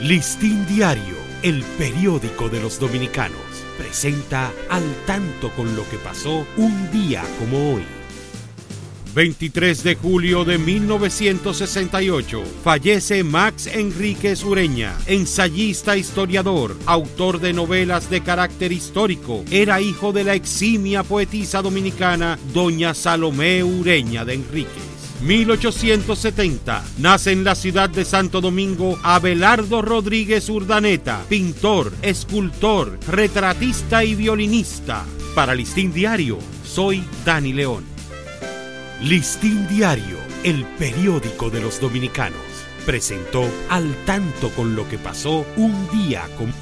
Listín Diario, el periódico de los dominicanos, presenta al tanto con lo que pasó un día como hoy. 23 de julio de 1968, fallece Max Enríquez Ureña, ensayista historiador, autor de novelas de carácter histórico. Era hijo de la eximia poetisa dominicana Doña Salomé Ureña de Enríquez. 1870 nace en la ciudad de Santo Domingo Abelardo Rodríguez Urdaneta, pintor, escultor, retratista y violinista. Para Listín Diario, soy Dani León. Listín Diario, el periódico de los dominicanos, presentó al tanto con lo que pasó un día con